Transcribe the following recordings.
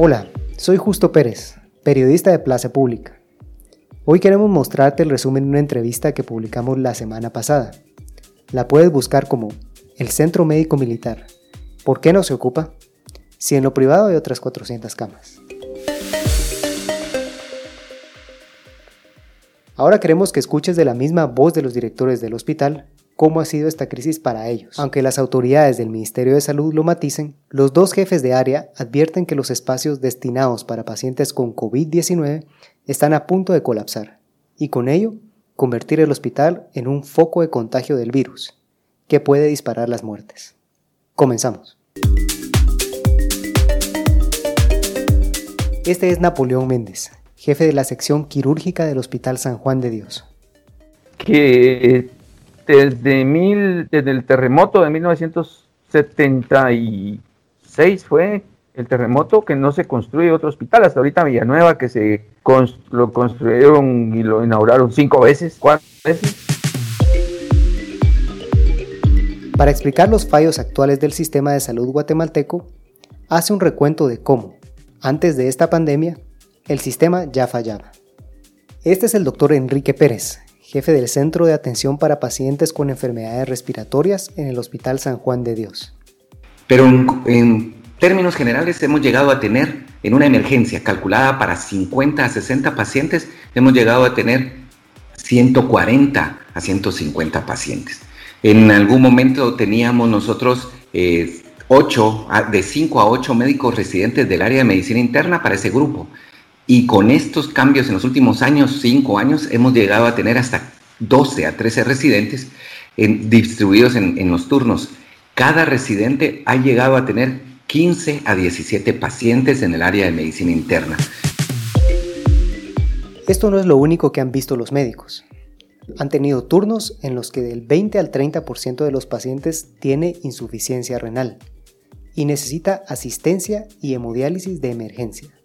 Hola, soy Justo Pérez, periodista de Plaza Pública. Hoy queremos mostrarte el resumen de una entrevista que publicamos la semana pasada. La puedes buscar como El Centro Médico Militar. ¿Por qué no se ocupa? Si en lo privado hay otras 400 camas. Ahora queremos que escuches de la misma voz de los directores del hospital cómo ha sido esta crisis para ellos. Aunque las autoridades del Ministerio de Salud lo maticen, los dos jefes de área advierten que los espacios destinados para pacientes con COVID-19 están a punto de colapsar y con ello convertir el hospital en un foco de contagio del virus que puede disparar las muertes. Comenzamos. Este es Napoleón Méndez, jefe de la sección quirúrgica del Hospital San Juan de Dios. Que desde, el terremoto de 1976 fue el terremoto que no se construye otro hospital. Hasta ahorita Villanueva que se lo construyeron y lo inauguraron cinco veces, cuatro veces. Para explicar los fallos actuales del sistema de salud guatemalteco, hace un recuento de cómo, antes de esta pandemia, el sistema ya fallaba. Este es el doctor Enrique Pérez, jefe del Centro de Atención para Pacientes con Enfermedades Respiratorias en el Hospital San Juan de Dios. Pero en, términos generales hemos llegado a tener, en una emergencia calculada para 50 a 60 pacientes, hemos llegado a tener 140 a 150 pacientes. En algún momento teníamos nosotros eh, de 5 a 8 médicos residentes del área de medicina interna para ese grupo. Y con estos cambios en los últimos años, cinco años, hemos llegado a tener hasta 12 a 13 residentes distribuidos en, en los turnos. Cada residente ha llegado a tener 15 a 17 pacientes en el área de medicina interna. Esto no es lo único que han visto los médicos. Han tenido turnos en los que del 20 al 30% de los pacientes tiene insuficiencia renal y necesita asistencia y hemodiálisis de emergencia.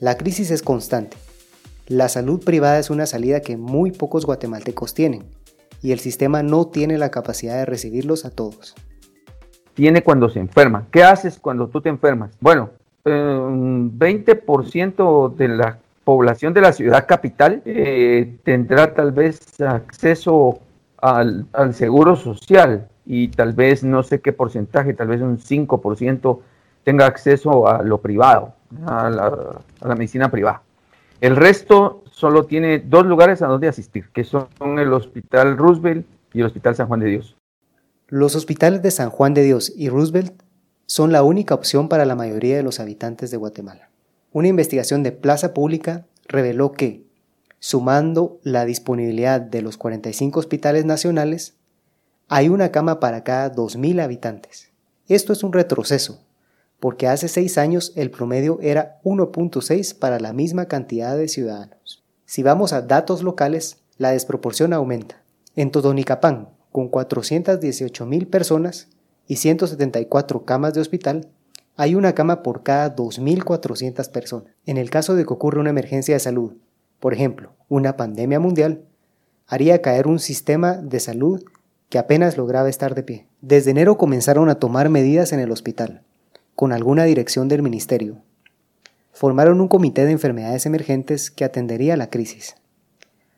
La crisis es constante. La salud privada es una salida que muy pocos guatemaltecos tienen y el sistema no tiene la capacidad de recibirlos a todos. Tiene cuando se enferma. ¿Qué haces cuando tú te enfermas? Bueno, un 20% de la población de la ciudad capital eh, tendrá tal vez acceso al, al, seguro social y tal vez no sé qué porcentaje, tal vez un 5% tenga acceso a lo privado a la, medicina privada. El resto solo tiene dos lugares a donde asistir, que son el Hospital Roosevelt y el Hospital San Juan de Dios. Los hospitales de San Juan de Dios y Roosevelt son la única opción para la mayoría de los habitantes de Guatemala. Una investigación de Plaza Pública reveló que, sumando la disponibilidad de los 45 hospitales nacionales, hay una cama para cada 2.000 habitantes. Esto es un retroceso, porque hace seis años el promedio era 1.6 para la misma cantidad de ciudadanos. Si vamos a datos locales, la desproporción aumenta. En Todonicapán, con 418 mil personas y 174 camas de hospital, hay una cama por cada 2.400 personas. En el caso de que ocurra una emergencia de salud, por ejemplo, una pandemia mundial, haría caer un sistema de salud que apenas lograba estar de pie. Desde enero comenzaron a tomar medidas en el hospital con alguna dirección del ministerio. Formaron un comité de enfermedades emergentes que atendería la crisis.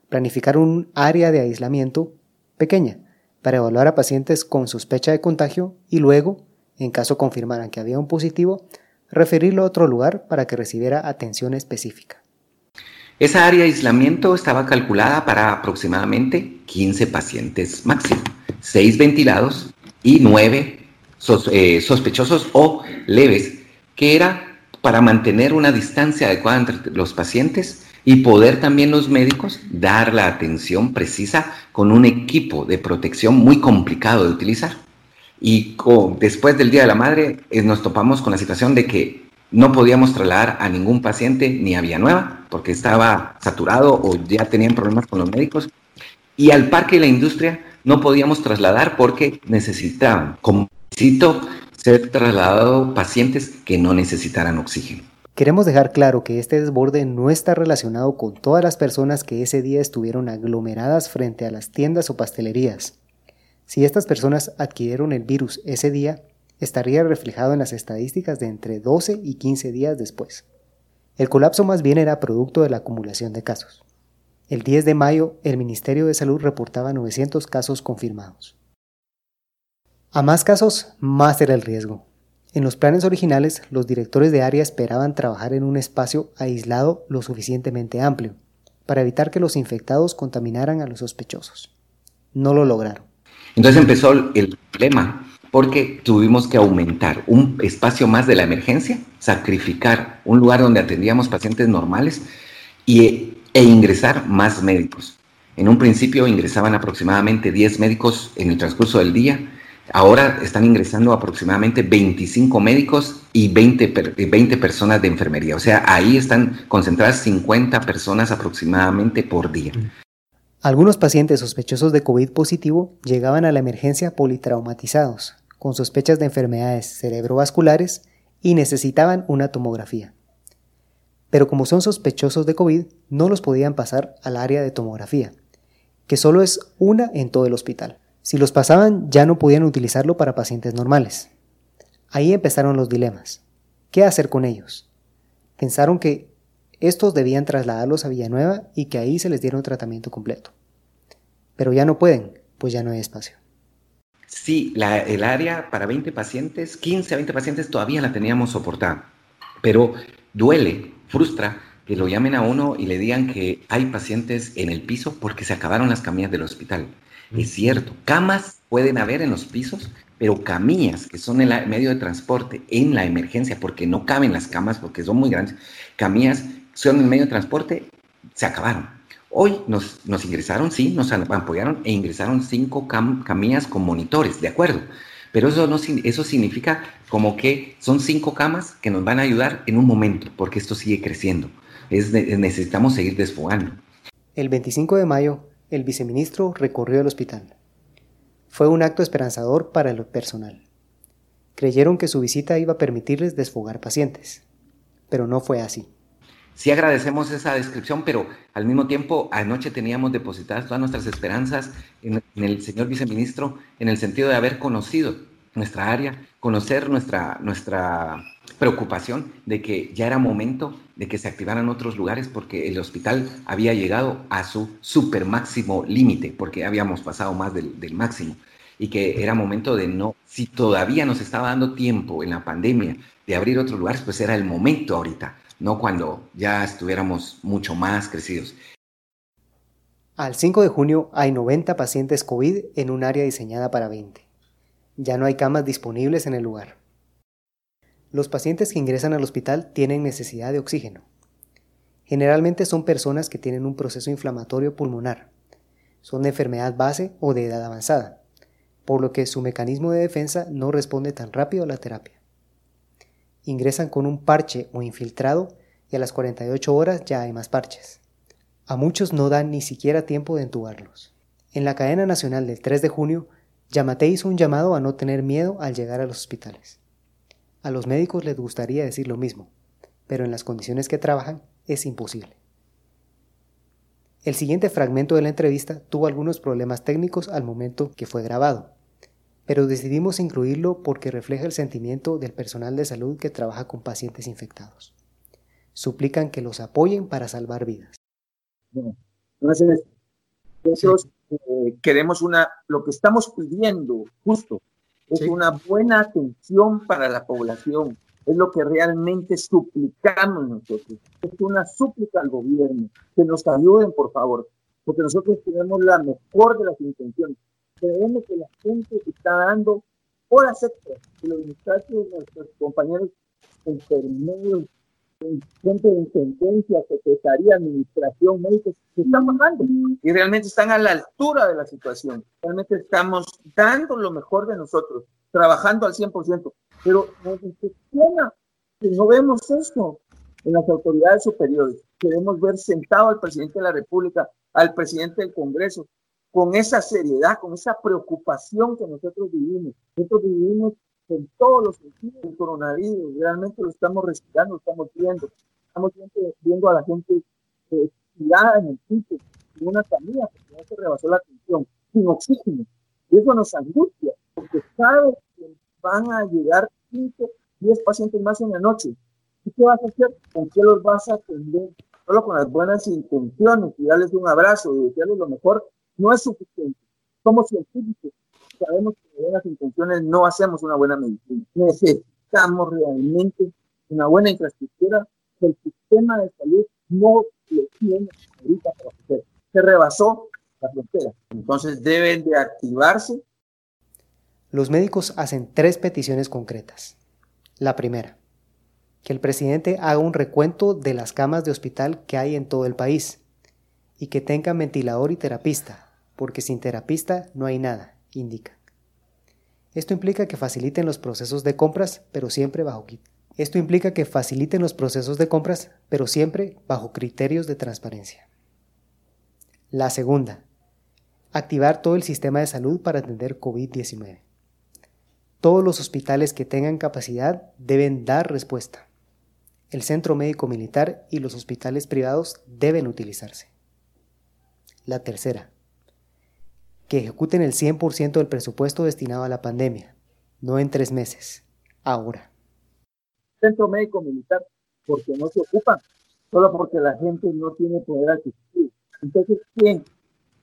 Planificaron un área de aislamiento pequeña para evaluar a pacientes con sospecha de contagio y luego, en caso confirmaran que había un positivo, referirlo a otro lugar para que recibiera atención específica. Esa área de aislamiento estaba calculada para aproximadamente 15 pacientes máximo, 6 ventilados y 9 eh, sospechosos o leves, que era para mantener una distancia adecuada entre los pacientes y poder también los médicos dar la atención precisa con un equipo de protección muy complicado de utilizar. Y después del Día de la Madre nos topamos con la situación de que no podíamos trasladar a ningún paciente ni a Villanueva porque estaba saturado o ya tenían problemas con los médicos. Y al parque y la industria no podíamos trasladar porque necesitaban, Necesito ser trasladado pacientes que no necesitaran oxígeno. Queremos dejar claro que este desborde no está relacionado con todas las personas que ese día estuvieron aglomeradas frente a las tiendas o pastelerías. Si estas personas adquirieron el virus ese día, estaría reflejado en las estadísticas de entre 12 y 15 días después. El colapso más bien era producto de la acumulación de casos. El 10 de mayo, el Ministerio de Salud reportaba 900 casos confirmados. A más casos, más era el riesgo. En los planes originales, los directores de área esperaban trabajar en un espacio aislado lo suficientemente amplio, para evitar que los infectados contaminaran a los sospechosos. No lo lograron. Entonces empezó el problema porque tuvimos que aumentar un espacio más de la emergencia, sacrificar un lugar donde atendíamos pacientes normales y, e ingresar más médicos. En un principio ingresaban aproximadamente 10 médicos en el transcurso del día. Ahora están ingresando aproximadamente 25 médicos y 20, 20 personas de enfermería. O sea, ahí están concentradas 50 personas aproximadamente por día. Algunos pacientes sospechosos de COVID positivo llegaban a la emergencia politraumatizados, con sospechas de enfermedades cerebrovasculares y necesitaban una tomografía. Pero como son sospechosos de COVID, no los podían pasar al área de tomografía, que solo es una en todo el hospital. Si los pasaban ya no podían utilizarlo para pacientes normales. Ahí empezaron los dilemas. ¿Qué hacer con ellos? Pensaron que estos debían trasladarlos a Villanueva y que ahí se les diera un tratamiento completo. Pero ya no pueden, pues ya no hay espacio. Sí, el área para 20 pacientes, 15 a 20 pacientes todavía la teníamos soportada, pero duele, frustra que lo llamen a uno y le digan que hay pacientes en el piso porque se acabaron las camillas del hospital. Es cierto, camas pueden haber en los pisos, pero camillas, que son el medio de transporte en la emergencia, porque no caben las camas, porque son muy grandes, camillas son el medio de transporte, se acabaron. Hoy nos, ingresaron, sí, nos apoyaron e ingresaron cinco camillas con monitores, de acuerdo. Pero eso, no, eso significa como que son cinco camas que nos van a ayudar en un momento, porque esto sigue creciendo. Es, necesitamos seguir desfogando. El 25 de mayo, el viceministro recorrió el hospital. Fue un acto esperanzador para el personal. Creyeron que su visita iba a permitirles desfogar pacientes, pero no fue así. Sí agradecemos esa descripción, pero al mismo tiempo anoche teníamos depositadas todas nuestras esperanzas en, el señor viceministro en el sentido de haber conocido nuestra área, conocer nuestra, nuestra preocupación de que ya era momento de que se activaran otros lugares porque el hospital había llegado a su super máximo límite, porque habíamos pasado más del, del máximo y que era momento de no, si todavía nos estaba dando tiempo en la pandemia de abrir otros lugares, pues era el momento ahorita no cuando ya estuviéramos mucho más crecidos. Al 5 de junio hay 90 pacientes COVID en un área diseñada para 20. Ya no hay camas disponibles en el lugar. Los pacientes que ingresan al hospital tienen necesidad de oxígeno. Generalmente son personas que tienen un proceso inflamatorio pulmonar, son de enfermedad base o de edad avanzada, por lo que su mecanismo de defensa no responde tan rápido a la terapia ingresan con un parche o infiltrado y a las 48 horas ya hay más parches. A muchos no dan ni siquiera tiempo de entubarlos. En la cadena nacional del 3 de junio, Yamate hizo un llamado a no tener miedo al llegar a los hospitales. A los médicos les gustaría decir lo mismo, pero en las condiciones que trabajan es imposible. El siguiente fragmento de la entrevista tuvo algunos problemas técnicos al momento que fue grabado, pero decidimos incluirlo porque refleja el sentimiento del personal de salud que trabaja con pacientes infectados. Suplican que los apoyen para salvar vidas. eh, queremos una, lo que estamos pidiendo justo es una buena atención para la población, es lo que realmente suplicamos nosotros. Es una súplica al gobierno, que nos ayuden, por favor, porque nosotros tenemos la mejor de las intenciones, creemos que la gente está dando horas extras, que los muchachos, nuestros compañeros enfermeros, gente de intendencia, secretaría, administración, médicos, se están bajando y realmente están a la altura de la situación. Realmente estamos dando lo mejor de nosotros, trabajando al 100%, pero nos decepciona que no vemos eso en las autoridades superiores. Queremos ver sentado al presidente de la República, al presidente del Congreso, con esa seriedad, con esa preocupación que nosotros vivimos. Nosotros vivimos en todos los sentidos el coronavirus, realmente lo estamos respirando, lo estamos viendo. Estamos viendo a la gente eh, tirada en el piso, en una camilla, porque no se rebasó la atención, sin oxígeno. Y eso nos angustia, porque sabe que van a llegar 5, 10 pacientes más en la noche. ¿Y qué vas a hacer? ¿Con qué los vas a atender? Solo con las buenas intenciones y darles un abrazo y decirles lo mejor no es suficiente. Somos científicos, sabemos que con buenas intenciones no hacemos una buena medicina. Necesitamos realmente una buena infraestructura el sistema de salud no lo tiene ahorita para hacer. Se rebasó la frontera. Entonces deben de activarse. Los médicos hacen tres peticiones concretas. La primera, que el presidente haga un recuento de las camas de hospital que hay en todo el país y que tengan ventilador y terapista, porque sin terapista no hay nada, indica. Esto implica que faciliten los procesos de compras, pero siempre bajo esto implica que faciliten los procesos de compras, pero siempre bajo criterios de transparencia. La segunda, activar todo el sistema de salud para atender COVID-19. Todos los hospitales que tengan capacidad deben dar respuesta. El Centro Médico Militar y los hospitales privados deben utilizarse. La tercera, que ejecuten el 100% del presupuesto destinado a la pandemia, no en tres meses, ahora. Centro Médico Militar, porque no se ocupan, solo porque la gente no tiene poder adquisitivo. Entonces, ¿quién?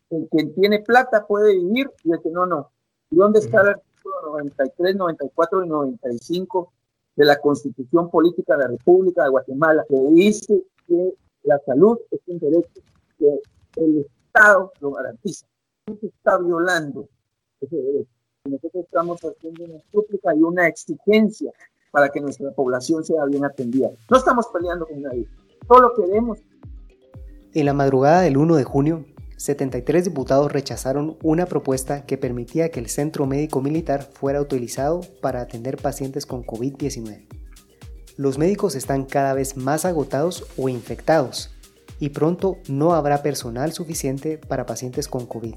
El que tiene plata puede vivir y el que no, no. ¿Y dónde está el artículo 93, 94 y 95 de la Constitución Política de la República de Guatemala, que dice que la salud es un derecho que el Estado lo garantiza? Se está violando ese derecho. Nosotros estamos haciendo una súplica y una exigencia para que nuestra población sea bien atendida. No estamos peleando con nadie, solo queremos. En la madrugada del 1 de junio, 73 diputados rechazaron una propuesta que permitía que el Centro Médico Militar fuera utilizado para atender pacientes con COVID-19. Los médicos están cada vez más agotados o infectados y pronto no habrá personal suficiente para pacientes con COVID.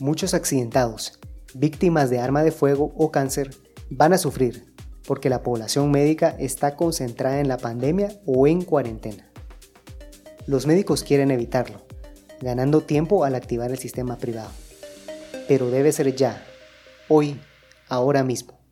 Muchos accidentados, víctimas de arma de fuego o cáncer, van a sufrir porque la población médica está concentrada en la pandemia o en cuarentena. Los médicos quieren evitarlo, ganando tiempo al activar el sistema privado. Pero debe ser ya, hoy, ahora mismo.